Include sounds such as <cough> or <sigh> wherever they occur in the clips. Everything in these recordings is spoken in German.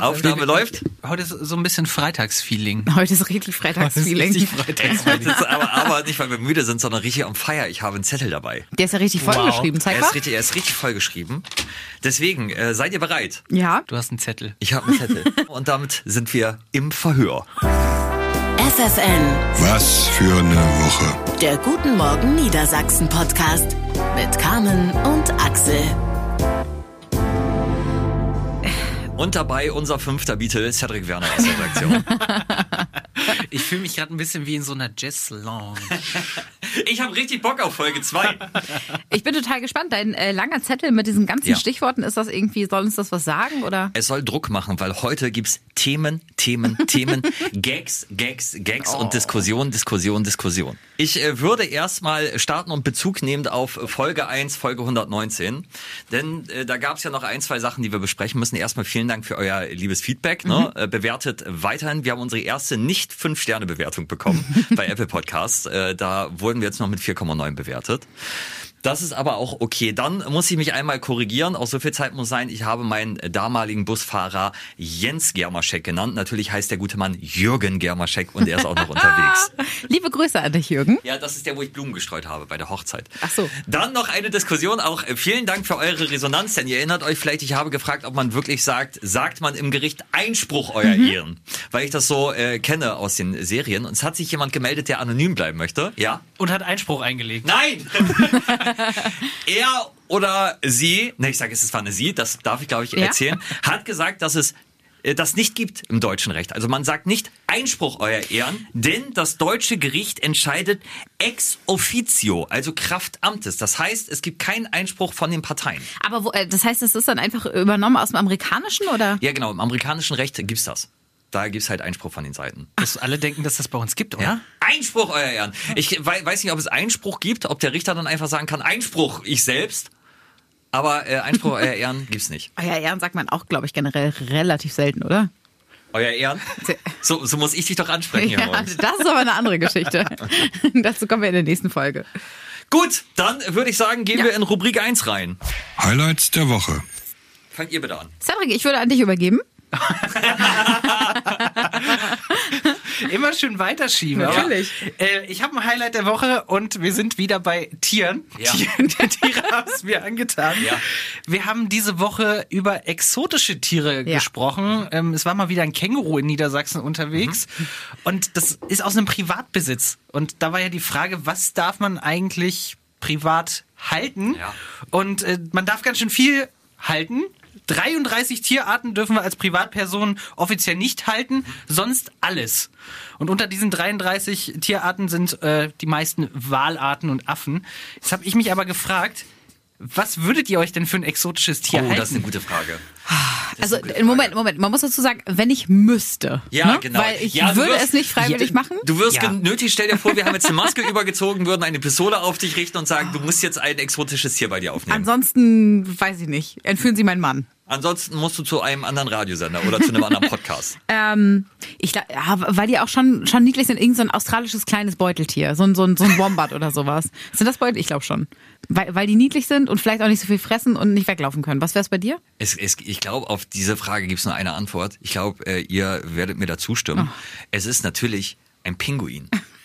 Aufnahme läuft. Heute ist so ein bisschen Freitagsfeeling. <laughs> Heute ist richtig Freitagsfeeling. Richtig Freitagsfeeling. aber, aber nicht, weil wir müde sind, sondern richtig am Feier. Ich habe einen Zettel dabei. Der ist ja richtig vollgeschrieben. Zeig Er mal. ist richtig, er ist richtig vollgeschrieben. Deswegen, äh, seid ihr bereit? Ja. Du hast einen Zettel. Ich habe einen Zettel. <laughs> Und damit sind wir im Verhör. FFN, Was für eine Woche. der Guten Morgen Niedersachsen Podcast mit Carmen und Axel. Und dabei unser fünfter Beatle, Cedric Werner aus der Redaktion. <laughs> Ich fühle mich gerade ein bisschen wie in so einer Jazz-Lounge. <laughs> Ich habe richtig Bock auf Folge 2. Ich bin total gespannt. Dein äh, langer Zettel mit diesen ganzen Ja. Stichworten, ist das irgendwie, soll uns das was sagen oder? Es soll Druck machen, weil heute gibt's Themen, Themen, Themen, <laughs> Gags, Gags, Gags und Diskussion, Diskussion, Diskussion. Ich äh, würde erstmal starten und Bezug nehmend auf Folge 1, Folge 119. Denn äh, da gab's ja noch ein, zwei Sachen, die wir besprechen müssen. Erstmal vielen Dank für euer liebes Feedback. Ne? Äh, bewertet weiterhin. Wir haben unsere erste nicht 5-Sterne-Bewertung bekommen <laughs> bei Apple Podcasts. Äh, da wurden wir jetzt noch mit 4,9 bewertet. Das ist aber auch okay. Dann muss ich mich einmal korrigieren. Auch so viel Zeit muss sein. Ich habe meinen damaligen Busfahrer Jens Germaschek genannt. Natürlich heißt der gute Mann Jürgen Germaschek und er ist auch noch unterwegs. <laughs> Liebe Grüße an dich, Jürgen. Ja, das ist der, wo ich Blumen gestreut habe bei der Hochzeit. Ach so. Dann noch eine Diskussion. Auch vielen Dank für eure Resonanz, denn ihr erinnert euch vielleicht, ich habe gefragt, ob man wirklich sagt, sagt man im Gericht Einspruch euer Ehren, weil ich das so äh, kenne aus den Serien. Und es hat sich jemand gemeldet, der anonym bleiben möchte. Ja. Und hat Einspruch eingelegt. Nein! <laughs> <laughs> er oder sie, ne, ich sage, es war eine sie, das darf ich glaube ich Ja? erzählen, hat gesagt, dass es äh, das nicht gibt im deutschen Recht. Also man sagt nicht Einspruch euer Ehren, denn das deutsche Gericht entscheidet ex officio, also Kraft Amtes. Das heißt, es gibt keinen Einspruch von den Parteien. Aber wo, äh, das heißt, das ist dann einfach übernommen aus dem Amerikanischen oder? Ja, genau, im amerikanischen Recht gibt's das. Da gibt's halt Einspruch von den Seiten. Dass alle denken, dass das bei uns gibt, oder? Ja? Einspruch, euer Ehren. Ich wei- weiß nicht, ob es Einspruch gibt, ob der Richter dann einfach sagen kann, Einspruch, ich selbst. Aber äh, Einspruch, <laughs> euer Ehren gibt's nicht. Euer Ehren sagt man auch, glaube ich, generell relativ selten, oder? Euer Ehren? So, so muss ich dich doch ansprechen hier Ja, das ist aber eine andere Geschichte. <laughs> Dazu kommen wir in der nächsten Folge. Gut, dann würde ich sagen, gehen Ja. wir in Rubrik 1 rein. Highlights der Woche. Fangt ihr bitte an. Cedric, ich würde an dich übergeben. <laughs> Immer schön weiterschieben. Natürlich. Äh, ich habe ein Highlight der Woche und wir sind wieder bei Tieren. Ja. Tieren <laughs> die Tiere haben es mir angetan. Ja. Wir haben diese Woche über exotische Tiere Ja. gesprochen. Ähm, es war mal wieder ein Känguru in Niedersachsen unterwegs. Mhm. Und das ist aus einem Privatbesitz. Und da war ja die Frage, was darf man eigentlich privat halten? Ja. Und äh, man darf ganz schön viel halten. 33 Tierarten dürfen wir als Privatperson offiziell nicht halten, sonst alles. Und unter diesen 33 Tierarten sind äh, die meisten Walarten und Affen. Jetzt habe ich mich aber gefragt, was würdet ihr euch denn für ein exotisches Tier Oh, halten? das ist eine gute Frage. Also eine gute Moment, Frage. Moment, man muss dazu sagen, wenn ich müsste. Ja, ne? genau. Weil ich Ja, würde wirst- es nicht freiwillig Ja, machen. Du wirst Ja. genötigt, stell dir vor, wir haben jetzt eine Maske <laughs> übergezogen, würden eine Pistole auf dich richten und sagen, du musst jetzt ein exotisches Tier bei dir aufnehmen. Ansonsten weiß ich nicht. Entführen Sie meinen Mann. Ansonsten musst du zu einem anderen Radiosender oder zu einem anderen <laughs> Podcast. Ähm, ich ja, weil die auch schon schon niedlich sind, irgend so ein australisches kleines Beuteltier, so ein so ein, so ein Wombat oder sowas. Sind das Beutel? Ich glaube schon, weil weil die niedlich sind und vielleicht auch nicht so viel fressen und nicht weglaufen können. Was wär's bei dir? Es, es, ich glaube, auf diese Frage gibt es nur eine Antwort. Ich glaube, äh, ihr werdet mir da zustimmen. Es ist natürlich ein Pinguin. <laughs>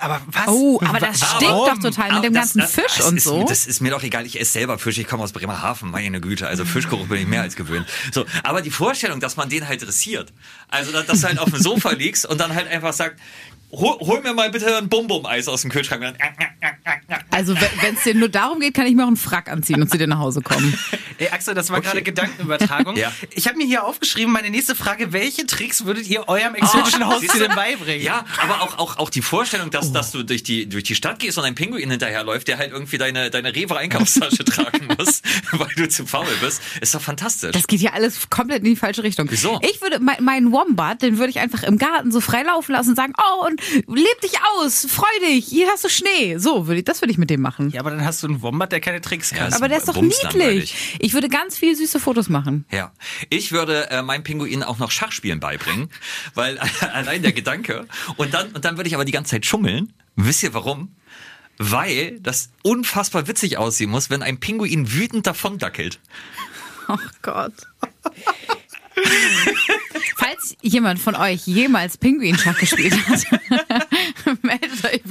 aber was? Oh, aber das stinkt Warum? doch total mit dem das- ganzen das- Fisch das und ist, so. Das ist mir doch egal. Ich esse selber Fisch. Ich komme aus Bremerhaven. Meine Güte. Also Fischgeruch bin ich mehr als gewöhnt. So, aber die Vorstellung, dass man den halt dressiert. Also, dass, dass du halt auf dem Sofa liegst und dann halt einfach sagt, hol, hol mir mal bitte ein Bum-Bum-Eis aus dem Kühlschrank. Und dann, Also wenn es dir nur darum geht, kann ich mir auch einen Frack anziehen und zu dir nach Hause kommen. <laughs> Ey, Axel, das war gerade Gedankenübertragung. <laughs> Ja. Ich habe mir hier aufgeschrieben, meine nächste Frage, welche Tricks würdet ihr eurem exotischen Ah, Haustier denn beibringen? Ja, aber auch, auch, auch die Vorstellung, dass, dass du durch die, durch die Stadt gehst und ein Pinguin hinterherläuft, der halt irgendwie deine, deine Rewe-Einkaufstasche <laughs> tragen muss, weil du zu faul bist, ist doch fantastisch. Das geht hier alles komplett in die falsche Richtung. Wieso? Ich würde mein- meinen Wombat, den würde ich einfach im Garten so frei laufen lassen und sagen, oh, und leb dich aus, freu dich, hier hast du Schnee. So würde ich, das würde ich mit dem machen. Ja, aber dann hast du einen Wombat, der keine Tricks kann. das- Aber der ist doch niedlich. Ich würde ganz viel süße Fotos machen. Ja, ich würde äh, meinem Pinguin auch noch Schachspielen beibringen, <laughs> weil <laughs> allein der Gedanke und dann und dann würde ich aber die ganze Zeit schummeln. Wisst ihr warum? Weil das unfassbar witzig aussehen muss, wenn ein Pinguin wütend davondackelt. Oh Gott. Falls jemand von euch jemals Pinguinschach gespielt hat, <laughs>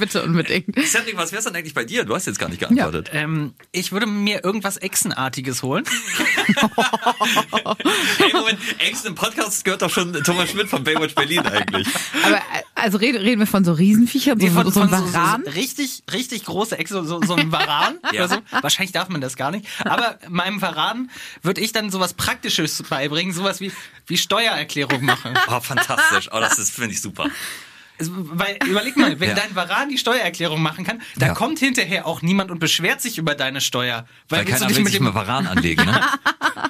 bitte unbedingt. <laughs> Cedric, was wär's denn eigentlich bei dir? Du hast jetzt gar nicht geantwortet. Ähm, ich würde mir irgendwas Echsenartiges holen. <laughs> Hey, Moment, Ex im Podcast gehört doch schon Thomas Schmidt von Baywatch Berlin eigentlich. Aber also reden, reden wir von so Riesenviechern, so, Nee, von, so, so ein von so, Varan? so richtig, richtig große Echse, so, so ein Varan <laughs> Ja. oder so. Wahrscheinlich darf man das gar nicht. Aber meinem Varan würde ich dann sowas Praktisches beibringen, sowas wie, wie Steuererklärung machen. Oh, fantastisch. Oh, das ist, finde ich super. Weil, überleg mal, wenn Ja. dein Varan die Steuererklärung machen kann, dann Ja. kommt hinterher auch niemand und beschwert sich über deine Steuer. Weil willst keiner du will mit sich dem mal Varan anlegen, ne? <laughs>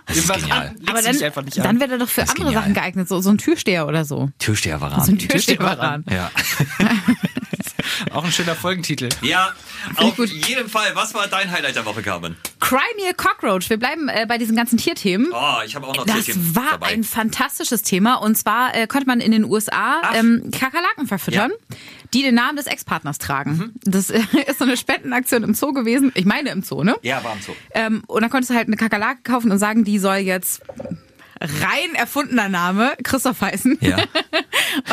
Das ist genial. Aber dann, dann wäre er doch für andere genial. Sachen geeignet, so, so ein Türsteher oder so. Türsteher So ein Varan. Türsteher-Varan. Ja. <laughs> <laughs> Auch ein schöner Folgentitel. Ja, auf gut. jeden Fall. Was war dein Highlight der Woche, Carmen? Cry Me a Cockroach. Wir bleiben äh, bei diesen ganzen Tierthemen. Oh, ich habe auch noch Das Tierchen war dabei. ein fantastisches Thema. Und zwar äh, konnte man in den USA ähm, Kakerlaken verfüttern, die den Namen des Ex-Partners tragen. Mhm. Das äh, <laughs> ist so eine Spendenaktion im Zoo gewesen. Ich meine im Zoo, ne? ja, war am Zoo. Ähm, und dann konntest du halt eine Kakerlake kaufen und sagen, die soll jetzt rein erfundener Name Christoph heißen. Ja. <laughs>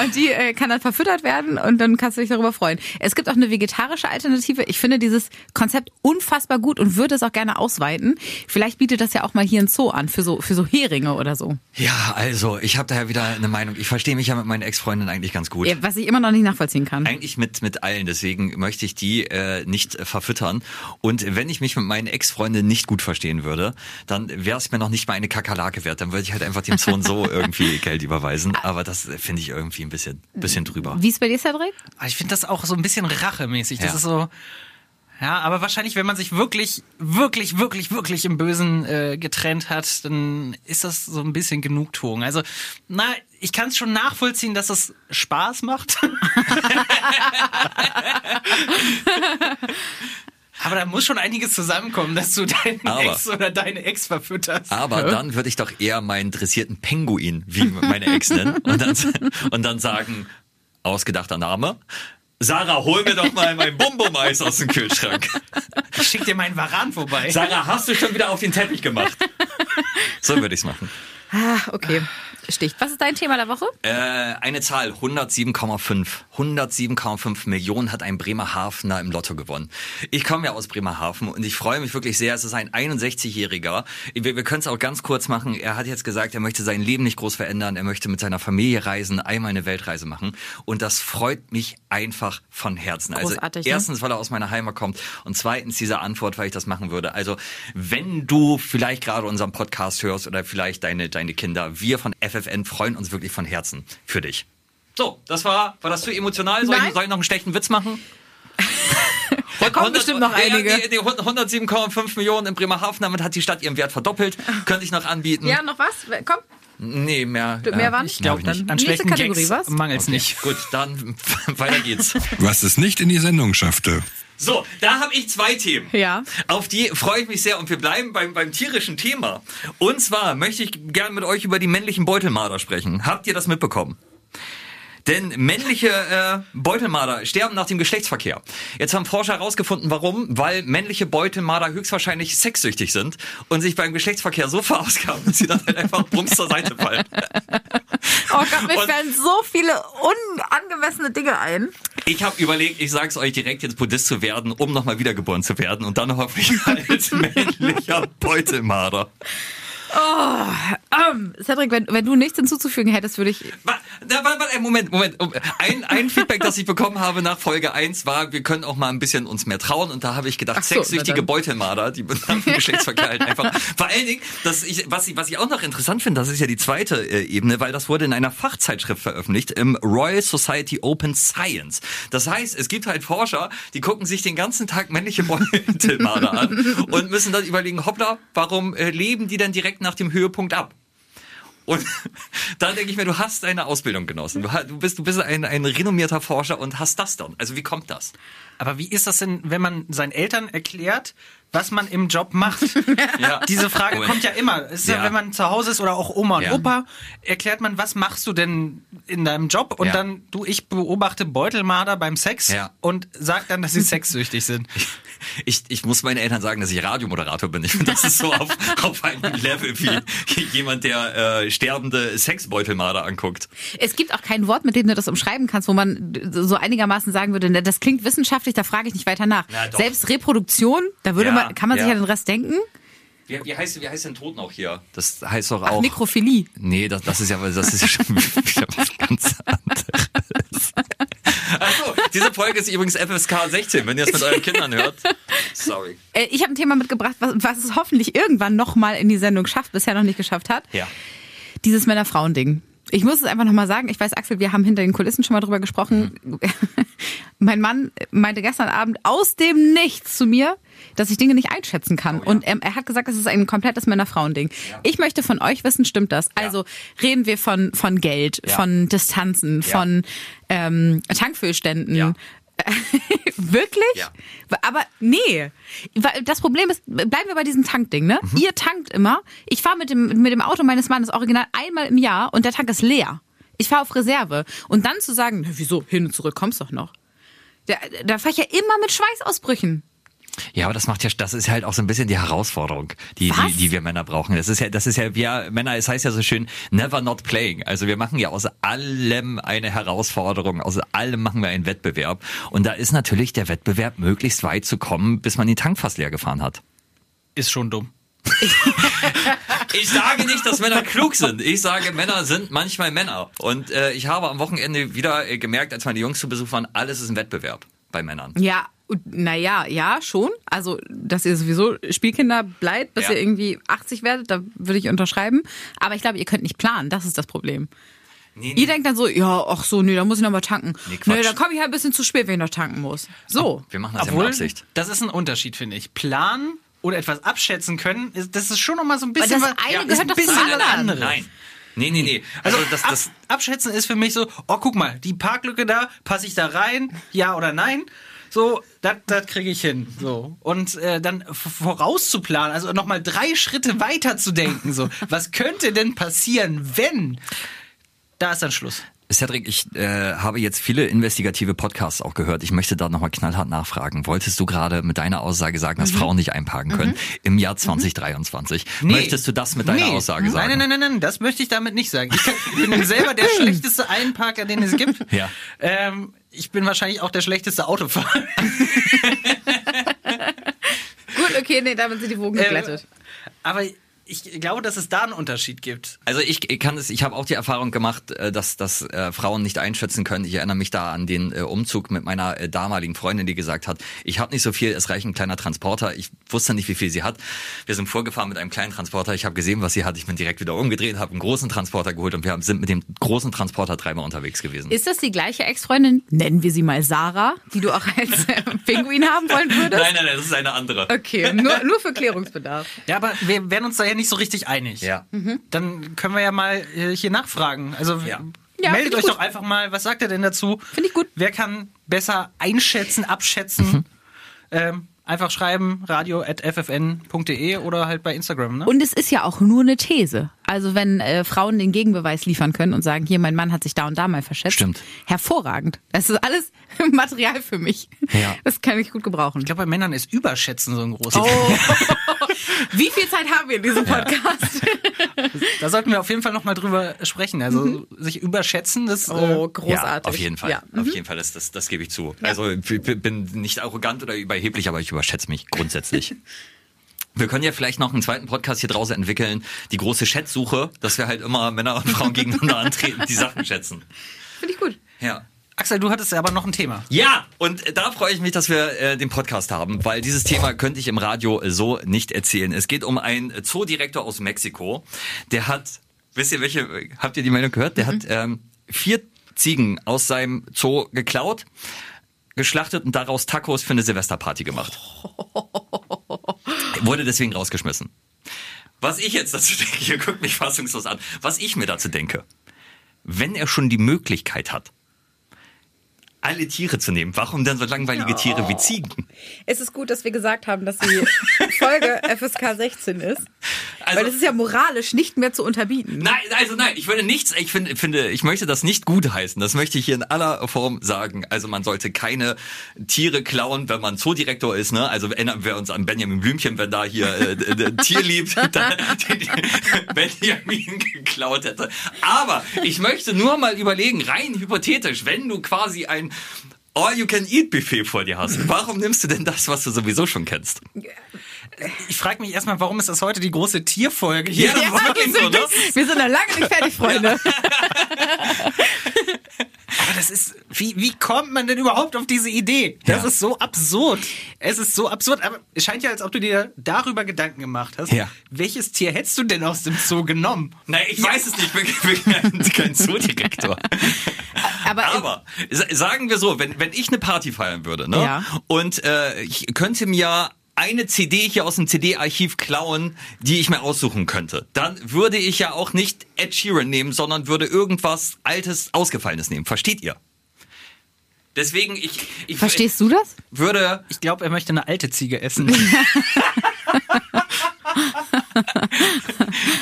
Und die äh, kann dann verfüttert werden und dann kannst du dich darüber freuen. Es gibt auch eine vegetarische Alternative. Ich finde dieses Konzept unfassbar gut und würde es auch gerne ausweiten. Vielleicht bietet das ja auch mal hier ein Zoo an für so für so Heringe oder so. Ja, also, ich habe daher wieder eine Meinung. Ich verstehe mich ja mit meinen Ex-Freundinnen eigentlich ganz gut. Ja, was ich immer noch nicht nachvollziehen kann. Eigentlich mit, mit allen, deswegen möchte ich die äh, nicht äh, verfüttern. Und wenn ich mich mit meinen Ex-Freundinnen nicht gut verstehen würde, dann wäre es mir noch nicht mal eine Kakerlake wert. Dann würde ich halt einfach dem Sohn so <laughs> irgendwie Geld überweisen. Aber das äh, finde ich irgendwie ein bisschen, bisschen drüber. Wie ist bei dir, Cedric? Aber ich finde das auch so ein bisschen rachemäßig. Das Ja. ist so. Ja, aber wahrscheinlich, wenn man sich wirklich, wirklich, wirklich, wirklich im Bösen äh, getrennt hat, dann ist das so ein bisschen Genugtuung. Also, na, ich kann es schon nachvollziehen, dass es Spaß macht. <laughs> <laughs> aber da muss schon einiges zusammenkommen, dass du deinen Aber- Ex oder deine Ex verfütterst. Aber dann würde ich doch eher meinen dressierten Penguin, wie meine Ex nennen, und dann, und dann sagen, ausgedachter Name, Sarah, hol mir doch mal mein Bum-Bum-Eis aus dem Kühlschrank. Ich schick dir meinen Varan vorbei. Sarah, hast du schon wieder auf den Teppich gemacht? So würde ich's machen. Ah, okay. Sticht. Was ist dein Thema der Woche? Äh, eine Zahl, 107,5. 107,5 Millionen hat ein Bremerhavener im Lotto gewonnen. Ich komme ja aus Bremerhaven und ich freue mich wirklich sehr. Es ist ein 61-Jähriger. Wir, wir können es auch ganz kurz machen. Er hat jetzt gesagt, er möchte sein Leben nicht groß verändern. Er möchte mit seiner Familie reisen, einmal eine Weltreise machen. Und das freut mich einfach von Herzen. Großartig, also ne? erstens, weil er aus meiner Heimat kommt und zweitens diese Antwort, weil ich das machen würde. Also wenn du vielleicht gerade unseren Podcast hörst oder vielleicht deine, deine Kinder, wir von FFN freuen uns wirklich von Herzen für dich. So, das war, war das zu emotional? Soll, ich, soll ich noch einen schlechten Witz machen? <laughs> Da kommen bestimmt noch einige. Die, die 107,5 Millionen in Bremerhaven, damit hat die Stadt ihren Wert verdoppelt. Könnte ich noch anbieten. Ja, noch was? Komm. Nee, mehr. Mehr ja, waren? Ich glaub glaube nicht. An Nächste schlechten Kategorie, Gags was? mangelt's nicht. Gut, dann <laughs> weiter geht's. Was es nicht in die Sendung schaffte. So, da habe ich zwei Themen. Ja. Auf die freue ich mich sehr und wir bleiben beim, beim tierischen Thema. Und zwar möchte ich gern mit euch über die männlichen Beutelmarder sprechen. Habt ihr das mitbekommen? Denn männliche äh, Beutelmarder sterben nach dem Geschlechtsverkehr. Jetzt haben Forscher herausgefunden, warum. Weil männliche Beutelmarder höchstwahrscheinlich sexsüchtig sind und sich beim Geschlechtsverkehr so verausgaben, dass sie dann halt einfach brums zur Seite fallen. <laughs> Oh Gott, mir Und- fallen so viele unangemessene Dinge ein. Ich habe überlegt, ich sag's euch direkt, jetzt Buddhist zu werden, um nochmal wiedergeboren zu werden und dann hoffentlich als <laughs> männlicher Beutelmarder. Ähm, Cedric, wenn, wenn du nichts hinzuzufügen hättest, würde ich. Wa- Moment, Moment. Ein, ein Feedback, das ich bekommen habe nach Folge 1 war, wir können auch mal ein bisschen uns mehr trauen. Und da habe ich gedacht, Ach so, sexsüchtige. Beutelmarder, die dem Geschlechtsverkehr halt einfach. <laughs> Vor allen Dingen, dass ich, was, ich, was ich auch noch interessant finde, das ist ja die zweite äh, Ebene, weil das wurde in einer Fachzeitschrift veröffentlicht, im Royal Society Open Science. Das heißt, es gibt halt Forscher, die gucken sich den ganzen Tag männliche Beutelmarder an <laughs> und müssen dann überlegen, hoppla, warum äh, leben die denn direkt nach dem Höhepunkt ab? Und <laughs> dann denke ich mir, du hast eine Ausbildung genossen. Du, bist, du bist ein, ein renommierter Forscher und hast das dann. Also wie kommt das? Aber wie ist das denn, wenn man seinen Eltern erklärt, was man im Job macht? <laughs> Ja. Diese Frage Moment. kommt ja immer. Es ist ja. Ja. wenn man zu Hause ist oder auch Oma und Ja. Opa, erklärt man, was machst du denn in deinem Job? Und dann, du, ich beobachte Beutelmarder beim Sex und sag dann, dass sie sexsüchtig sind. <laughs> Ich, ich muss meinen Eltern sagen, dass ich Radiomoderator bin. Ich finde, das ist so auf, <laughs> auf einem Level wie jemand, der äh, sterbende Sexbeutelmarder anguckt. Es gibt auch kein Wort, mit dem du das umschreiben kannst, wo man so einigermaßen sagen würde, ne, das klingt wissenschaftlich, da frage ich nicht weiter nach. Selbst Reproduktion, da würde Ja, man, kann man sich ja. ja den Rest denken. Wie, wie, heißt, wie heißt denn Tod noch hier? Das heißt doch Ach, auch. Nekrophilie. Nee, das, das ist ja, das ist ja schon <laughs> ganz anderes. Diese Folge ist übrigens FSK 16, wenn ihr es mit euren Kindern hört. Sorry. Äh, Ich habe ein Thema mitgebracht, was, was es hoffentlich irgendwann nochmal in die Sendung schafft, bisher noch nicht geschafft hat. Ja. Dieses Männer-Frauen-Ding. Ich muss es einfach nochmal sagen. Ich weiß, Axel, wir haben hinter den Kulissen schon mal drüber gesprochen. <laughs> mein Mann meinte gestern Abend aus dem Nichts zu mir, dass ich Dinge nicht einschätzen kann. Und ähm, er hat gesagt, es ist ein komplettes Männer-Frauen-Ding. Ich möchte von euch wissen, stimmt das? Also reden wir von, von Geld, Ja. von Distanzen, Ja. von ähm, Tankfüllständen. <laughs> Wirklich? Ja. Aber nee. Das Problem ist, bleiben wir bei diesem Tankding, ne? Mhm. Ihr tankt immer. Ich fahre mit dem, mit dem Auto meines Mannes original einmal im Jahr und der Tank ist leer. Ich fahre auf Reserve. Und dann zu sagen, na, wieso, hin und zurück kommst doch noch. Da, da fahre ich ja immer mit Schweißausbrüchen. Ja, aber das macht ja, das ist halt auch so ein bisschen die Herausforderung, die, die, die wir Männer brauchen. Das ist ja, das ist ja, wir Männer, es heißt ja so schön, never not playing. Also wir machen ja aus allem eine Herausforderung, aus allem machen wir einen Wettbewerb. Und da ist natürlich der Wettbewerb, möglichst weit zu kommen, bis man den Tank fast leer gefahren hat. Ist schon dumm. <laughs> Ich sage nicht, dass Männer klug sind. Ich sage, Männer sind manchmal Männer. Und äh, ich habe am Wochenende wieder äh, gemerkt, als meine Jungs zu Besuch waren, alles ist ein Wettbewerb bei Männern. Ja, naja, ja, schon. Also, dass ihr sowieso Spielkinder bleibt, bis Ja. ihr irgendwie 80 werdet, da würde ich unterschreiben. Aber ich glaube, ihr könnt nicht planen. Das ist das Problem. Nee, Ihr denkt dann so, ja, ach so, nee, da muss ich noch mal tanken. Nee, Nee, dann komme ich halt ein bisschen zu spät, wenn ich noch tanken muss. So. wir machen das ja Obwohl, mit Absicht. das ist ein Unterschied, finde ich. Planen oder etwas abschätzen können, das ist schon noch mal so ein bisschen das was- eine ja, gehört ist ein doch bisschen anderes. Nein. Nee, nee, nee. Also, Also das, das, ab, abschätzen ist für mich so, oh guck mal, die Parklücke da, passe ich da rein, ja oder nein? So, das kriege ich hin. So. Und äh, dann vorauszuplanen, also nochmal drei Schritte weiter zu denken. So, was könnte denn passieren, wenn? Da ist dann Schluss. Cedric, ich äh, habe jetzt viele investigative Podcasts auch gehört. Ich möchte da nochmal knallhart nachfragen. Wolltest du gerade mit deiner Aussage sagen, Mhm. dass Frauen nicht einparken können im Jahr 2023? Möchtest du das mit deiner Nee. Aussage sagen? Nein, nein, nein, nein, nein, das möchte ich damit nicht sagen. Ich, kann, ich bin selber der <laughs> schlechteste Einparker, den es gibt. Ja. Ähm, ich bin wahrscheinlich auch der schlechteste Autofahrer. <laughs> <laughs> Gut, okay, nee, damit sind die Wogen geglättet. Aber ich glaube, dass es da einen Unterschied gibt. Also ich kann es, ich habe auch die Erfahrung gemacht, äh, dass, dass äh, Frauen nicht einschätzen können. Ich erinnere mich da an den äh, Umzug mit meiner äh, damaligen Freundin, die gesagt hat, ich habe nicht so viel, es reicht ein kleiner Transporter. Ich wusste nicht, wie viel sie hat. Wir sind vorgefahren mit einem kleinen Transporter. Ich habe gesehen, was sie hat. Ich bin direkt wieder umgedreht, habe einen großen Transporter geholt und wir haben, sind mit dem großen Transporter dreimal unterwegs gewesen. Ist das die gleiche Ex-Freundin, nennen wir sie mal Sarah, die du auch als äh, Pinguin haben wollen würdest? Nein, nein, nein, das ist eine andere. Okay, nur, nur für Klärungsbedarf. Ja, aber wir werden uns da ja nicht so richtig einig. Ja. Dann können wir ja mal äh, hier nachfragen. Also Ja. Ja, meldet euch gut. doch einfach mal, was sagt er denn dazu? Finde ich gut. Wer kann besser einschätzen, abschätzen? Ähm, einfach schreiben, radio.ffn.de oder halt bei Instagram, ne? Und es ist ja auch nur eine These. Also wenn äh, Frauen den Gegenbeweis liefern können und sagen, hier, mein Mann hat sich da und da mal verschätzt. Stimmt. Hervorragend. Das ist alles <laughs> Material für mich. Ja. Das kann ich gut gebrauchen. ich glaube, bei Männern ist Überschätzen so ein großes Oh. <laughs> Wie viel Zeit haben wir in diesem Podcast? Da sollten wir auf jeden Fall nochmal drüber sprechen. Also sich überschätzen, das Oh, äh, großartig. Ja, auf jeden Fall. Ja. Mhm. Auf jeden Fall, das, das, das gebe ich zu. Also ich bin nicht arrogant oder überheblich, aber ich überschätze mich grundsätzlich. <laughs> Wir können ja vielleicht noch einen zweiten Podcast hier draußen entwickeln, die große Schätzsuche, dass wir halt immer Männer und Frauen gegeneinander <laughs> antreten, die Sachen schätzen. Finde ich gut. Ja. Axel, du hattest aber noch ein Thema. Ja, und da freue ich mich, dass wir äh, den Podcast haben, weil dieses Thema könnte ich im Radio so nicht erzählen. Es geht um einen Zoodirektor aus Mexiko, der hat, wisst ihr welche, habt ihr die Meldung gehört? Der hat ähm, vier Ziegen aus seinem Zoo geklaut, geschlachtet und daraus Tacos für eine Silvesterparty gemacht. <laughs> Wurde deswegen rausgeschmissen. Was ich jetzt dazu denke, <laughs> ihr guckt mich fassungslos an, was ich mir dazu denke, wenn er schon die Möglichkeit hat, alle Tiere zu nehmen. Warum denn so langweilige Tiere wie Ziegen? Es ist gut, dass wir gesagt haben, dass die Folge <laughs> FSK 16 ist. Also- Weil es ist ja moralisch nicht mehr zu unterbieten. Nein, also nein, ich würde nichts, ich finde, finde, ich möchte das nicht gut heißen. Das möchte ich hier in aller Form sagen. Also man sollte keine Tiere klauen, wenn man Zoodirektor ist, ne? Also erinnern wir uns an Benjamin Blümchen, wenn da hier äh, äh, Tier liebt, <laughs> dann Benjamin geklaut hätte. Aber ich möchte nur mal überlegen, rein hypothetisch, wenn du quasi ein All-You-Can-Eat-Buffet vor dir hast, warum nimmst du denn das, was du sowieso schon kennst? Ich frage mich erstmal, warum ist das heute die große Tierfolge hier? Ja, Ja, wir, sind, ne? <laughs> wir sind noch lange nicht fertig, Freunde. <laughs> Aber das ist, wie, wie kommt man denn überhaupt auf diese Idee? Das Ja. ist so absurd. Es ist so absurd, aber es scheint ja, als ob du dir darüber Gedanken gemacht hast. Ja. Welches Tier hättest du denn aus dem Zoo genommen? Nein, ich weiß es nicht, ich bin, kein, Zoodirektor. <laughs> Aber, Aber sa- sagen wir so, wenn, wenn ich eine Party feiern würde, ne? Ja. Und äh, ich könnte mir eine CD hier aus dem CD-Archiv klauen, die ich mir aussuchen könnte, dann würde ich ja auch nicht Ed Sheeran nehmen, sondern würde irgendwas Altes, Ausgefallenes nehmen. Versteht ihr? Deswegen, ich, ich verstehst du das? würde Ich glaube, er möchte eine alte Ziege essen. <laughs>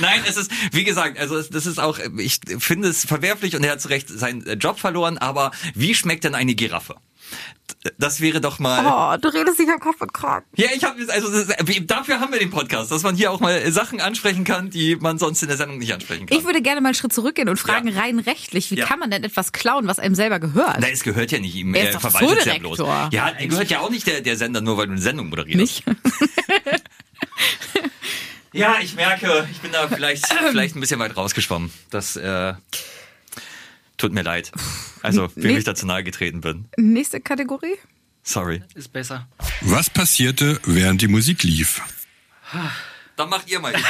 Nein, es ist, wie gesagt, also es, das ist auch, ich finde es verwerflich und er hat zu Recht seinen äh, Job verloren, aber wie schmeckt denn eine Giraffe? Das wäre doch mal. Oh, du redest dich am Kopf und Kragen. Ja, ich habe also dafür haben wir den Podcast, dass man hier auch mal Sachen ansprechen kann, die man sonst in der Sendung nicht ansprechen kann. Ich würde gerne mal einen Schritt zurückgehen und fragen Ja. rein rechtlich, wie Ja. kann man denn etwas klauen, was einem selber gehört? Na, es gehört ja nicht ihm. Er Er, ist doch verwaltet ja bloß. Ja, er gehört ja auch nicht der, der Sender, nur weil du eine Sendung moderierst. Nicht? <laughs> Ja, ich merke, ich bin da vielleicht, <laughs> vielleicht ein bisschen weit rausgeschwommen. Das äh, tut mir leid. Also, <laughs> wem Nee. ich da zu nahe getreten bin. Nächste Kategorie? Sorry. ist besser. Was passierte, während die Musik lief? Dann macht ihr mal. Ich,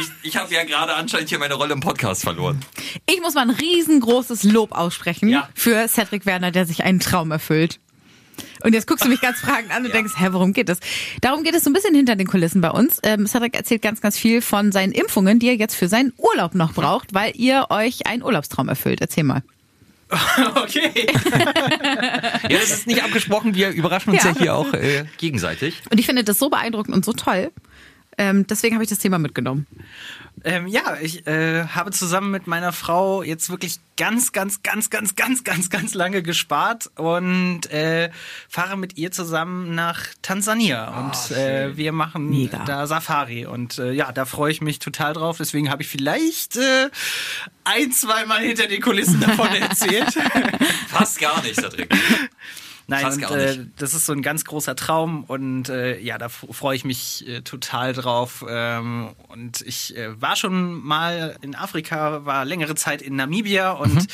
ich, ich habe ja gerade anscheinend hier meine Rolle im Podcast verloren. Ich muss mal ein riesengroßes Lob aussprechen Ja. für Cedric Werner, der sich einen Traum erfüllt. Und jetzt guckst du mich ganz fragend an und <laughs> Ja. denkst, hä, worum geht es? Darum geht es so ein bisschen hinter den Kulissen bei uns. Ähm, Cedric erzählt ganz, ganz viel von seinen Impfungen, die er jetzt für seinen Urlaub noch braucht, weil ihr euch einen Urlaubstraum erfüllt. Erzähl mal. <laughs> Okay. <laughs> Ja, das ist nicht abgesprochen. Wir überraschen uns Ja. ja, hier auch äh, gegenseitig. Und ich finde das so beeindruckend und so toll. Ähm, deswegen habe ich das Thema mitgenommen. Ähm, ja, ich äh, habe zusammen mit meiner Frau jetzt wirklich ganz, ganz, ganz, ganz, ganz, ganz, ganz lange gespart und äh, fahre mit ihr zusammen nach Tansania. und äh, wir machen Mega. da Safari. Und äh, ja, da freue ich mich total drauf. Deswegen habe ich vielleicht äh, ein, zwei Mal hinter den Kulissen davon <laughs> erzählt. Fast gar nicht, Cedric. <laughs> Nein, und, äh, das ist so ein ganz großer Traum und äh, ja, da freue ich mich äh, total drauf. Ähm, und ich äh, war schon mal in Afrika, war längere Zeit in Namibia und Mhm.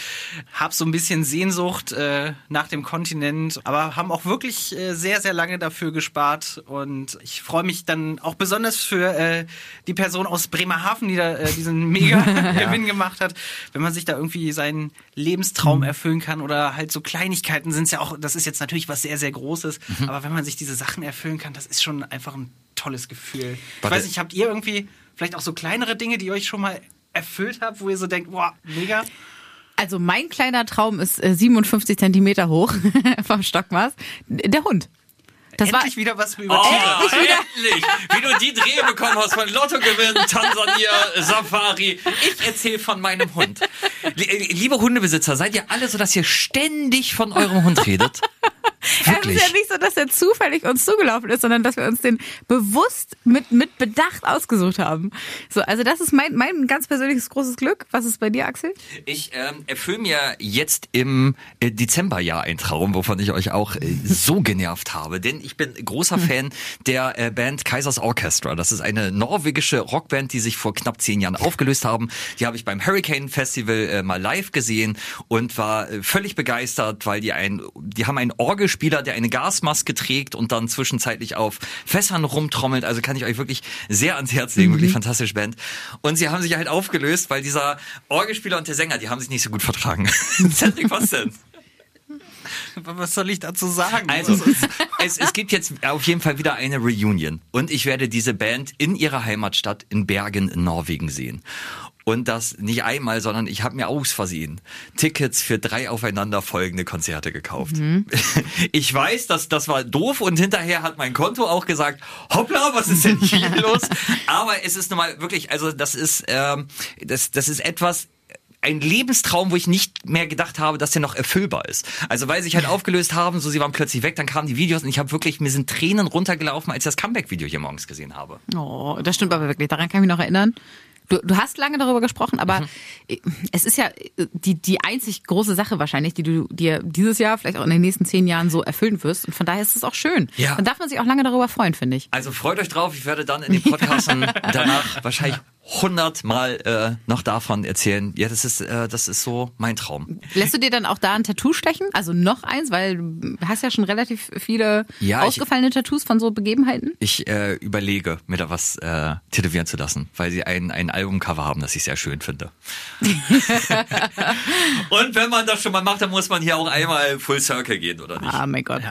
habe so ein bisschen Sehnsucht äh, nach dem Kontinent, aber haben auch wirklich äh, sehr, sehr lange dafür gespart und ich freue mich dann auch besonders für die Person aus Bremerhaven, die da diesen <laughs> Mega-Gewinn gemacht hat, wenn man sich da irgendwie seinen Lebenstraum Mhm. erfüllen kann oder halt so Kleinigkeiten sind es ja auch, das ist jetzt natürlich was sehr, sehr Großes, Mhm. aber wenn man sich diese Sachen erfüllen kann, das ist schon einfach ein tolles Gefühl. Ich weiß nicht, habt ihr irgendwie vielleicht auch so kleinere Dinge, die ihr euch schon mal erfüllt habt, wo ihr so denkt, boah, mega? Also mein kleiner Traum ist äh, 57 Zentimeter hoch <laughs> vom Stockmaß. Der Hund. Das Endlich war wieder was über Oh, Tiere. endlich! Wie du die Dreh bekommen hast von Lottogewinn, Tansania, Safari. Ich erzähle von meinem Hund. Lie- Liebe Hundebesitzer, seid ihr alle so, dass ihr ständig von eurem Hund redet? es <laughs> ist Wirklich? ja nicht so, dass er zufällig uns zugelaufen ist, sondern dass wir uns den bewusst mit, mit Bedacht ausgesucht haben. So, also das ist mein, mein ganz persönliches großes Glück. Was ist bei dir, Axel? Ich ähm, erfülle mir jetzt im äh, Dezemberjahr einen Traum, wovon ich euch auch äh, so genervt habe. Denn ich bin großer Fan der äh, Band Kaisers Orchestra. Das ist eine norwegische Rockband, die sich vor knapp zehn Jahren aufgelöst haben. Die habe ich beim Hurricane Festival äh, mal live gesehen und war äh, völlig begeistert, weil die ein, die haben einen Orgelspieler, der eine Gasmaske trägt und dann zwischenzeitlich auf Fässern rumtrommelt. Also kann ich euch wirklich sehr ans Herz legen. Wirklich fantastische Band. Und sie haben sich halt aufgelöst, weil dieser Orgelspieler und der Sänger, die haben sich nicht so gut vertragen. <laughs> Cedric, was denn? <laughs> Was soll ich dazu sagen? Also, es, es gibt jetzt auf jeden Fall wieder eine Reunion. Und ich werde diese Band in ihrer Heimatstadt in Bergen in Norwegen sehen. und das nicht einmal, sondern ich habe mir aus Versehen Tickets für drei aufeinanderfolgende Konzerte gekauft. <laughs> Ich weiß, dass das war doof und hinterher hat mein Konto auch gesagt, hoppla, was ist denn hier <laughs> los? Aber es ist nun mal wirklich, also das ist, ähm, das, das ist etwas, ein Lebenstraum, wo ich nicht mehr gedacht habe, dass der noch erfüllbar ist. Also weil sie sich halt aufgelöst haben, so sie waren plötzlich weg, dann kamen die Videos und ich habe wirklich, mir sind Tränen runtergelaufen, als ich das Comeback-Video hier morgens gesehen habe. Oh, das stimmt aber wirklich. Daran kann ich mich noch erinnern. Du, du hast lange darüber gesprochen, aber Mhm. es ist ja die, die einzig große Sache wahrscheinlich, die du dir dieses Jahr, vielleicht auch in den nächsten zehn Jahren so erfüllen wirst. Und von daher ist es auch schön. Ja. Dann darf man sich auch lange darüber freuen, finde ich. Also freut euch drauf, ich werde dann in den Podcasten <laughs> danach wahrscheinlich hundertmal äh, noch davon erzählen. Ja, das ist, äh, das ist so mein Traum. Lässt du dir dann auch da ein Tattoo stechen? Also noch eins, weil du hast ja schon relativ viele Ja, ich- ausgefallene Tattoos von so Begebenheiten. Ich äh, überlege, mir da was äh, tätowieren zu lassen, weil sie ein, ein Albumcover haben, das ich sehr schön finde. <laughs> Und wenn man das schon mal macht, dann muss man hier auch einmal Full Circle gehen, oder nicht? Ah, mein Gott.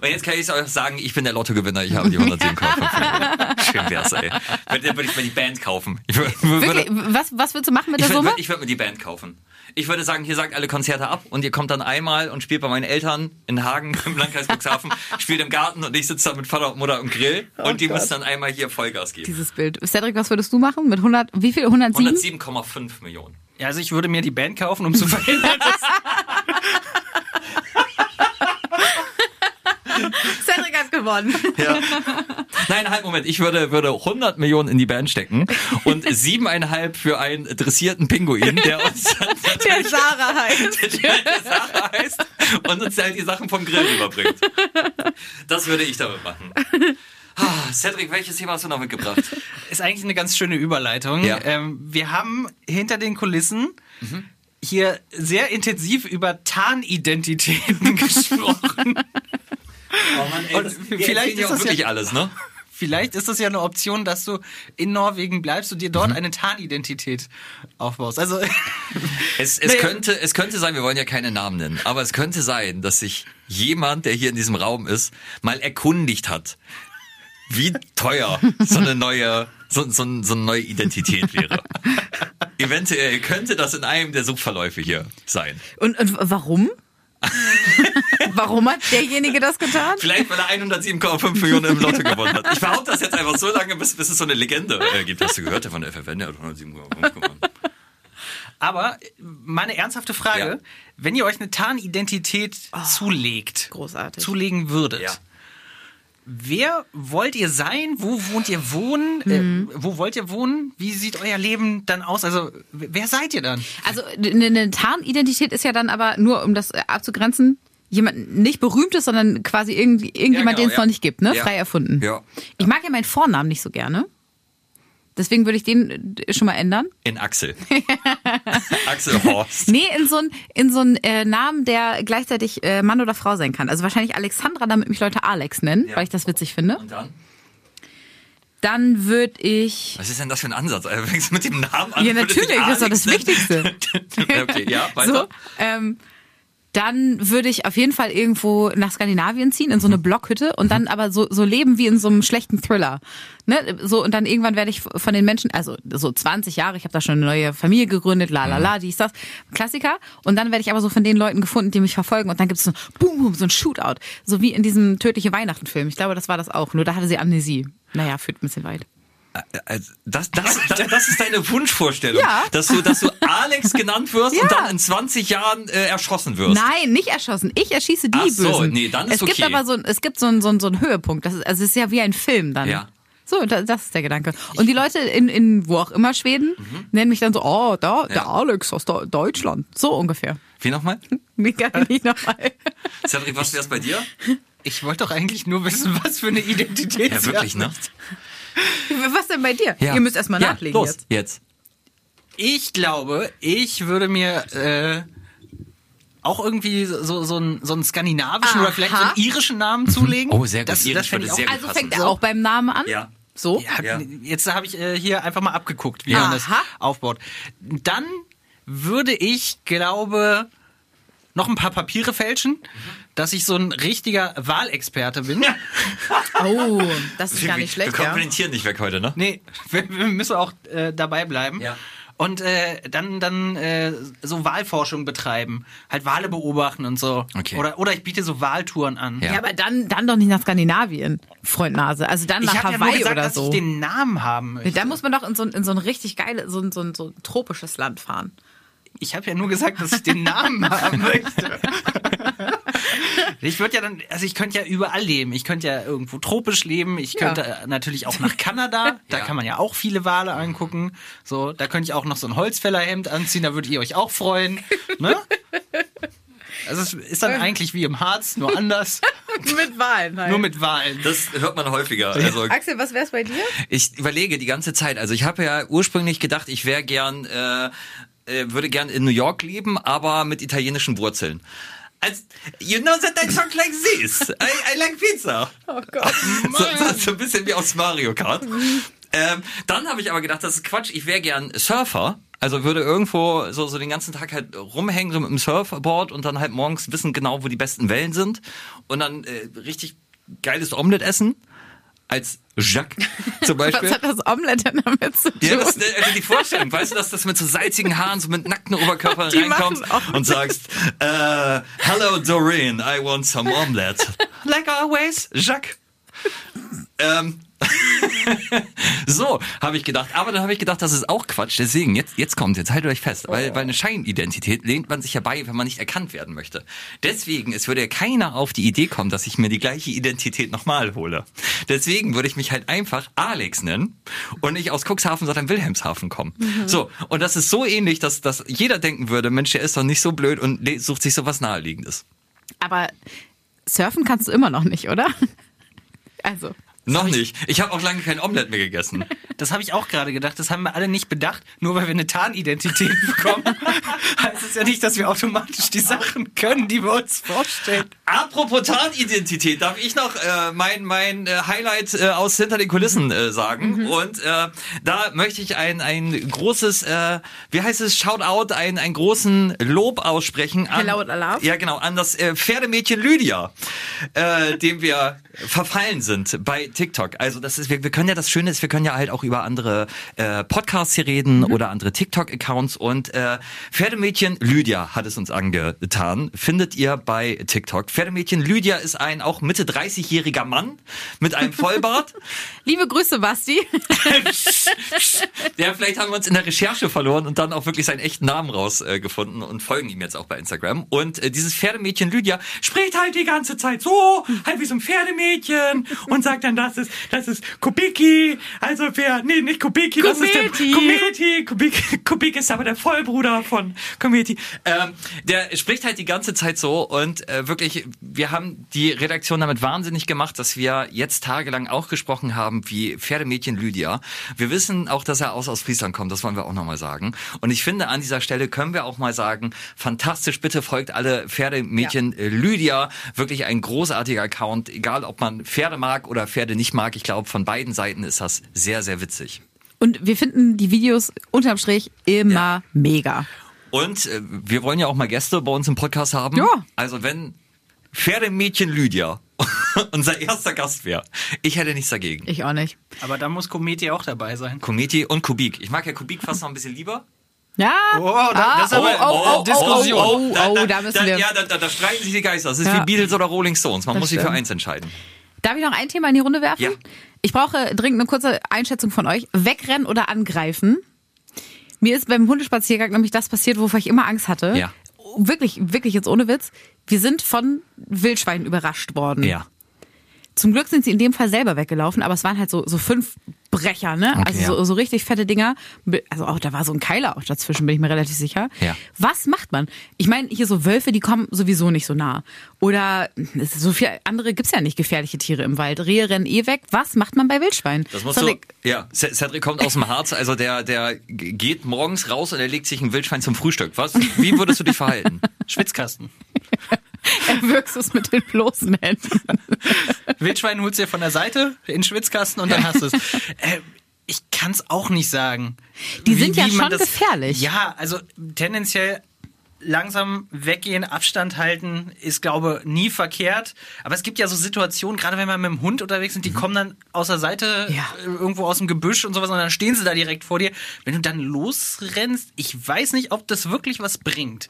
Und jetzt kann ich euch sagen, ich bin der Lottogewinner, ich habe die 107,5 Millionen. <laughs> Schön wär's, ey. Dann würde ich mir die Band kaufen. Ich würde, Wirklich? Was, was würdest du machen mit ich der würde, Summe? ich würde mir die Band kaufen. Ich würde sagen, hier sagt alle Konzerte ab und ihr kommt dann einmal und spielt bei meinen Eltern in Hagen <laughs> im Landkreis Cuxhaven, spielt im Garten und ich sitze da mit Vater und Mutter im Grill und die müssen dann einmal hier Vollgas geben. Dieses Bild. Cedric, was würdest du machen? Mit 100, wie viel? 107? 107,5 Millionen. Ja, also ich würde mir die Band kaufen, um zu verhindern, dass <laughs> Gewonnen. Ja. <laughs> Nein, halt, Moment. Ich würde, würde 100 Millionen in die Band stecken und siebeneinhalb für einen dressierten Pinguin, der uns <laughs> <laughs> Der Sarah heißt. der Sache heißt und uns halt die Sachen vom Grill rüberbringt. Das würde ich damit machen. Ah, Cedric, welches Thema hast du noch mitgebracht? ist eigentlich eine ganz schöne Überleitung. Ja. Ähm, wir haben hinter den Kulissen hier sehr intensiv über Tarnidentitäten gesprochen. Oh Mann, ey, vielleicht ist das wirklich ja- alles, ne? Vielleicht ist das ja eine Option, dass du in Norwegen bleibst und dir dort eine Tarnidentität aufbaust. Also <laughs> Es, es, Nee. könnte, es könnte sein, wir wollen ja keine Namen nennen, aber es könnte sein, dass sich jemand, der hier in diesem Raum ist, mal erkundigt hat, wie teuer so eine neue, so, so, so eine neue Identität wäre. <laughs> Eventuell könnte das in einem der Suchverläufe hier sein. Und, und warum? <laughs> warum hat derjenige das getan? Vielleicht, weil er 107,5 Millionen im Lotto gewonnen hat. Ich behaupte das jetzt einfach so lange, bis, bis es so eine Legende äh, gibt. Hast du gehört, der von der FFN, der hat 107,5 gewonnen. Aber meine ernsthafte Frage, Ja. wenn ihr euch eine Tarnidentität zulegt, großartig. zulegen würdet, Ja. Wer wollt ihr sein? Wo wohnt ihr wohnen? Mhm. Äh, wo wollt ihr wohnen? Wie sieht euer Leben dann aus? Also, wer seid ihr dann? Also eine, eine Tarnidentität ist ja dann aber nur, um das äh, abzugrenzen, jemand nicht berühmtes, sondern quasi irgendwie, irgendjemand, genau, den es ja. noch nicht gibt, ne? Ja. Frei erfunden. Ja. Ich mag ja meinen Vornamen nicht so gerne. Deswegen würde ich den äh, schon mal ändern. In Axel. <laughs> Axel Horst. Nee, in so einen in so einen, äh, Namen, der gleichzeitig äh, Mann oder Frau sein kann. Also wahrscheinlich Alexandra, damit mich Leute Alex nennen, Ja. weil ich das witzig finde. Und dann? Dann würde ich. Was ist denn das für ein Ansatz? Also, fängst du mit dem Namen an? Ja, natürlich, das ist doch das? Wichtigste. <laughs> okay, ja, weiter. So, ähm, dann würde ich auf jeden Fall irgendwo nach Skandinavien ziehen, in so eine Mhm. Blockhütte und dann aber so, so leben wie in so einem schlechten Thriller. Ne? So, und dann irgendwann werde ich von den Menschen, also so 20 Jahre, ich habe da schon eine neue Familie gegründet, la la Mhm. la, dies, das, Klassiker. Und dann werde ich aber so von den Leuten gefunden, die mich verfolgen und dann gibt es so boom, boom, so ein Shootout. So wie in diesem tödliche Weihnachten-Film. Ich glaube, das war das auch. Nur da hatte sie Amnesie. Naja, führt ein bisschen weit. Also, Das, das, das, das ist deine Wunschvorstellung. <laughs> Ja. Dass du, dass du Alex genannt wirst <laughs> Ja. und dann in 20 Jahren äh, erschossen wirst. Nein, nicht erschossen. Ich erschieße die Ach so, Bösen. nee, dann ist es gibt okay. aber so, es gibt so einen, so einen, so einen Höhepunkt. Das ist, also es ist ja wie ein Film dann. Ja. So, da- das ist der Gedanke. Und die Leute in, in wo auch immer Schweden nennen mich dann so, oh, da, der Mhm. Ja. Alex aus Deu- Deutschland. So ungefähr. Wie nochmal? <laughs> Ich nicht nochmal. Cedric, was wär's bei dir? Ich wollte doch eigentlich nur wissen, was für eine Identität Ja, wirklich, ne? <laughs> Was denn bei dir? Ja. Ihr müsst erstmal ja, nachlegen los, jetzt. jetzt. Ich glaube, ich würde mir äh, auch irgendwie so, so, einen, so einen skandinavischen Aha. oder vielleicht so einen irischen Namen zulegen. Oh, sehr gut. Das, Irisch das ich sehr gut Also passen. fängt er auch beim Namen an? Ja. So? Ja, Ja. Jetzt habe ich äh, hier einfach mal abgeguckt, wie man das Aha. aufbaut. Dann würde ich, glaube, noch ein paar Papiere fälschen, dass ich so ein richtiger Wahlexperte bin. <laughs> Oh, das ist Wir, gar nicht schlecht, wir ja. komplimentieren nicht weg heute, ne? Nee, wir, wir müssen auch äh, dabei bleiben. Ja. und äh, dann dann äh, so Wahlforschung betreiben, halt Wale beobachten und so. Okay. Oder oder ich biete so Wahltouren an. Ja. Ja, aber dann, dann doch nicht nach Skandinavien, Freund Nase. Also dann nach Ich habe ja nur Hawaii gesagt, oder dass so. ich den Namen haben möchte. Da muss man doch in so, ein- in so ein richtig geiles, so ein, so ein, so ein tropisches Land fahren. Ich habe ja nur gesagt, dass ich den Namen <laughs> haben möchte. <laughs> <laughs> Ich würde ja dann, also ich könnte ja überall leben. Ich könnte ja irgendwo tropisch leben. Ich Ja. könnte natürlich auch nach Kanada. <laughs> Da Ja. kann man ja auch viele Wale angucken. So, da könnte ich auch noch so ein Holzfällerhemd anziehen. Da würdet ihr euch auch freuen. Ne? <laughs> Also es ist dann eigentlich wie im Harz, nur anders. mit Wahlen halt. nur mit Walen. Das hört man häufiger. Also Axel, was wär's bei dir? ich überlege die ganze Zeit. Also ich habe ja ursprünglich gedacht, ich wäre gern, äh, äh, würde gern in New York leben, aber mit italienischen Wurzeln. Als, you know that I talk like this. I, I like pizza. Oh Gott. <laughs> so, so, so ein bisschen wie aus Mario Kart. Ähm, dann habe ich aber gedacht, das ist Quatsch. Ich wäre gern Surfer. Also würde irgendwo so, so den ganzen Tag halt rumhängen, so mit dem Surfboard und dann halt morgens wissen genau, wo die besten Wellen sind. Und dann äh, richtig geiles Omelette essen. Als Jacques zum Beispiel. Was hat das Omelette denn damit zu tun? Ja, das ist also die Vorstellung, weißt du, dass das mit so salzigen Haaren, so mit nackten Oberkörper Die auch- und sagst, äh, hello Doreen, I want some omelette. like always, Jacques. ähm, <laughs> so, habe ich gedacht. Aber dann habe ich gedacht, das ist auch Quatsch. Deswegen, jetzt, jetzt kommt, jetzt haltet euch fest. Weil, weil eine Scheinidentität lehnt man sich ja bei, wenn man nicht erkannt werden möchte. Deswegen, es würde ja keiner auf die Idee kommen, dass ich mir die gleiche Identität nochmal hole. Deswegen würde ich mich halt einfach Alex nennen und nicht aus Cuxhaven, sondern Wilhelmshaven kommen. So, und das ist so ähnlich, dass, dass jeder denken würde, Mensch, der ist doch nicht so blöd und sucht sich so was Naheliegendes. Aber surfen kannst du immer noch nicht, oder? <laughs> Also. Noch nicht. Ich habe auch lange kein Omelette mehr gegessen. <laughs> Das habe ich auch gerade gedacht. Das haben wir alle nicht bedacht. Nur weil wir eine Tarnidentität <laughs> bekommen, <laughs> heißt es ja nicht, dass wir automatisch die Sachen können, die wir uns vorstellen. Apropos Tarnidentität, darf ich noch äh, mein, mein äh, Highlight äh, aus hinter den Kulissen äh, sagen. Und äh, da möchte ich ein, ein großes, äh, wie heißt es, Shoutout, ein, einen großen Lob aussprechen. An, Hello and Alarm? Ja, genau, an das äh, Pferdemädchen Lydia, äh, dem wir verfallen sind bei TikTok. Also das ist, wir, wir können ja, das Schöne ist, wir können ja halt auch über andere äh, Podcasts hier reden oder andere TikTok-Accounts und äh, Pferdemädchen Lydia hat es uns angetan. Findet ihr bei TikTok. Pferdemädchen Lydia ist ein auch Mitte 30-jähriger Mann mit einem Vollbart. <laughs> Liebe Grüße, Basti. <laughs> ja, vielleicht haben wir uns in der Recherche verloren und dann auch wirklich seinen echten Namen rausgefunden äh, und folgen ihm jetzt auch bei Instagram. Und äh, dieses Pferdemädchen Lydia spricht halt die ganze Zeit so, halt wie so ein Pferdemädchen und sagt dann, das ist, das ist Kubiki, also wer, nee, nicht Kubiki, das ist der Kometi. Kometi, Kubik, Kubik ist aber der Vollbruder von Kometi. Ähm, der spricht halt die ganze Zeit so und äh, wirklich, wir haben die Redaktion damit wahnsinnig gemacht, dass wir jetzt tagelang auch gesprochen haben wie Pferdemädchen Lydia. Wir wissen auch, dass er aus Ostfriesland kommt, das wollen wir auch nochmal sagen. Und ich finde, an dieser Stelle können wir auch mal sagen, fantastisch, bitte folgt alle Pferdemädchen äh, Lydia. Wirklich ein großartiger Account, egal ob man Pferde mag oder Pferde nicht mag. Ich glaube, von beiden Seiten ist das sehr, sehr witzig. Und wir finden die Videos unterm Strich immer mega. Und äh, wir wollen ja auch mal Gäste bei uns im Podcast haben. Ja. Also wenn Pferdemädchen Lydia <laughs> unser erster Gast wäre, ich hätte nichts dagegen. Ich auch nicht. Aber da muss Kometi auch dabei sein. Kometi und Kubik. Ich mag ja Kubik fast noch ein bisschen lieber. Ja. Oh, da- das ist aber- oh, oh, Diskussion. Oh, oh, oh, da müssen wir. Ja, da, da, da streiten sich die Geister. Das ist Ja. wie Beatles oder Rolling Stones. Man Das muss sich für stimmt. eins entscheiden. Darf ich noch ein Thema in die Runde werfen? Ja. Ich brauche dringend eine kurze Einschätzung von euch. Wegrennen oder angreifen? Mir ist beim Hundespaziergang nämlich das passiert, wovor ich immer Angst hatte. Ja. Wirklich, wirklich jetzt ohne Witz. Wir sind von Wildschweinen überrascht worden. Ja. Zum Glück sind sie in dem Fall selber weggelaufen, aber es waren halt so, so fünf Brecher, ne? Okay, also ja. so, so richtig fette Dinger. Also auch, da war so ein Keiler auch dazwischen, bin ich mir relativ sicher. Ja. Was macht man? Ich meine, hier so Wölfe, die kommen sowieso nicht so nah. Oder so viel andere gibt's ja nicht gefährliche Tiere im Wald. Rehe rennen eh weg. Was macht man bei Wildschweinen? Das musst du, Cedric, ja, C- Cedric kommt aus dem Harz, also der, der geht morgens raus und er legt sich ein Wildschwein zum Frühstück. Was? Wie würdest du dich verhalten? Schwitzkasten. <laughs> <laughs> erwürgst es mit den bloßen Händen. Wildschwein holst du dir von der Seite in den Schwitzkasten und dann hast du es. <laughs> Äh, ich kann es auch nicht sagen. Die sind ja man schon gefährlich. Ja, also tendenziell langsam weggehen, Abstand halten, ist, glaube nie verkehrt. Aber es gibt ja so Situationen, gerade wenn wir mit dem Hund unterwegs sind, die kommen dann aus der Seite, Ja. äh, irgendwo aus dem Gebüsch und sowas, und dann stehen sie da direkt vor dir. Wenn du dann losrennst, ich weiß nicht, ob das wirklich was bringt.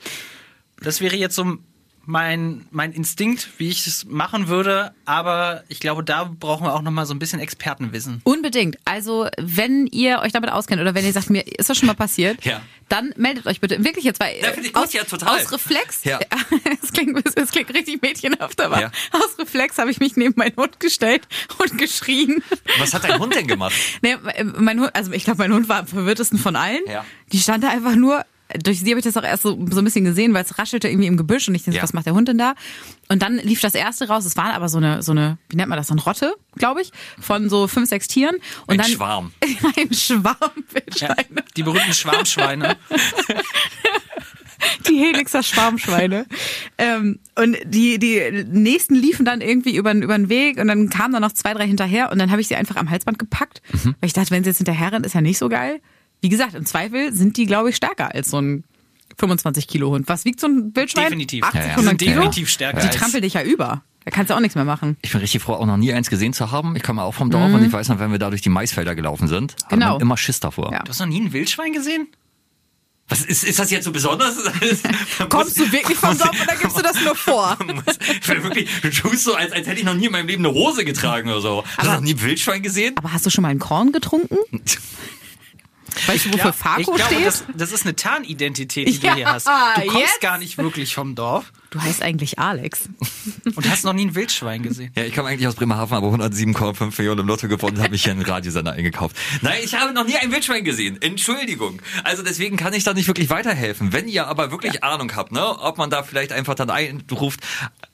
Das wäre jetzt so mein, mein Instinkt, wie ich es machen würde, aber ich glaube, da brauchen wir auch nochmal so ein bisschen Expertenwissen. Unbedingt. Also, wenn ihr euch damit auskennt oder wenn ihr sagt, mir ist das schon mal passiert, Ja. dann meldet euch bitte. Wirklich jetzt, weil Ja, ich gut, aus, ja, total. aus Reflex, Ja. <laughs> es, klingt, es klingt richtig mädchenhaft, aber Ja. aus Reflex habe ich mich neben meinen Hund gestellt und geschrien. Was hat dein Hund denn gemacht? <laughs> Nee, mein Hund, also ich glaube, mein Hund war am verwirrtesten von allen. Ja. Die stand da einfach nur. Durch sie habe ich das auch erst so, so ein bisschen gesehen, weil es raschelte irgendwie im Gebüsch und ich dachte, Ja. was macht der Hund denn da? Und dann lief das erste raus. Es war aber so eine, so eine, wie nennt man das, so eine Rotte, glaube ich, von so fünf, sechs Tieren. Und Ein dann, Schwarm. <laughs> ein Schwarm <laughs> Ja, die berühmten Schwarmschweine. <laughs> Die Helixer Schwarmschweine. ähm, und die, die nächsten liefen dann irgendwie über, über den Weg und dann kamen da noch zwei, drei hinterher und dann habe ich sie einfach am Halsband gepackt. Mhm. Weil ich dachte, wenn sie jetzt hinterher rennt, ist ja nicht so geil. Wie gesagt, im Zweifel sind die, glaube ich, stärker als so ein 25 Kilo Hund. Was wiegt so ein Wildschwein? Definitiv. 80, Ja, ja. 100 Kilo? Definitiv stärker Die trampelt dich ja über. Da kannst du auch nichts mehr machen. Ich bin richtig froh, auch noch nie eins gesehen zu haben. Ich komme auch vom Dorf und ich weiß noch, wenn wir da durch die Maisfelder gelaufen sind, haben Mhm. Genau. wir immer Schiss davor. Ja. Du hast noch nie ein Wildschwein gesehen? Was ist, ist das jetzt so besonders? <laughs> Kommst du wirklich vom Dorf oder gibst du das nur vor? <laughs> Ich bin wirklich, du tust so, als, als hätte ich noch nie in meinem Leben eine Hose getragen oder so. Hast du Aber- noch nie ein Wildschwein gesehen? Aber hast du schon mal ein Korn getrunken? <laughs> Weißt du, wofür Ja, Farko ich glaube, steht? das, das ist eine Tarnidentität, die Ja, du hier hast. Du kommst jetzt? gar nicht wirklich vom Dorf Du heißt eigentlich Alex. <laughs> und hast noch nie ein Wildschwein gesehen. Ja, ich komme eigentlich aus Bremerhaven, aber 107,5 Millionen im Lotto gewonnen, habe ich hier einen Radiosender eingekauft. Nein, ich habe noch nie ein Wildschwein gesehen. Entschuldigung. Also deswegen kann ich da nicht wirklich weiterhelfen. Wenn ihr aber wirklich Ahnung habt, ne, ob man da vielleicht einfach dann einruft,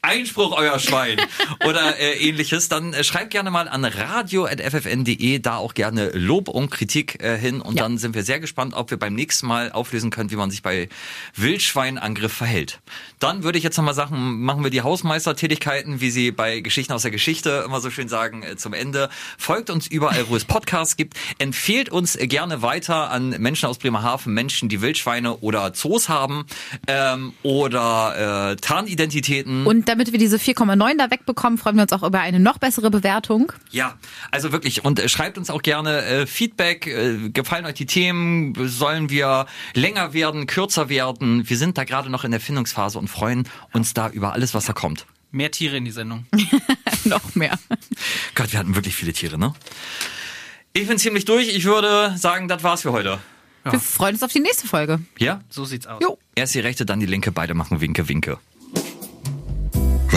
Einspruch euer Schwein oder äh, ähnliches, dann äh, schreibt gerne mal an radio.ffn.de da auch gerne Lob und Kritik äh, hin und Ja. dann sind wir sehr gespannt, ob wir beim nächsten Mal auflösen können, wie man sich bei Wildschweinangriff verhält. Dann würde ich jetzt nochmal sagen, machen wir die Hausmeistertätigkeiten, wie sie bei Geschichten aus der Geschichte immer so schön sagen, äh, zum Ende. Folgt uns überall, wo es Podcasts gibt. Empfehlt uns äh, gerne weiter an Menschen aus Bremerhaven, Menschen, die Wildschweine oder Zoos haben ähm, oder äh, Tarnidentitäten. Und damit wir diese 4,9 da wegbekommen, freuen wir uns auch über eine noch bessere Bewertung. Ja, also wirklich. Und äh, schreibt uns auch gerne äh, Feedback. Äh, gefallen euch die Themen? Sollen wir länger werden, kürzer werden? Wir sind da gerade noch in der Findungsphase und freuen uns da über alles, was da kommt. Mehr Tiere in die Sendung. <laughs> noch mehr. Gott, wir hatten wirklich viele Tiere, ne? Ich bin ziemlich durch. Ich würde sagen, das war's für heute. Wir freuen uns auf die nächste Folge. Ja? So sieht's aus. Jo. Erst die rechte, dann die linke. Beide machen Winke, Winke.